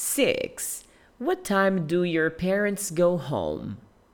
6. What time do your parents go home?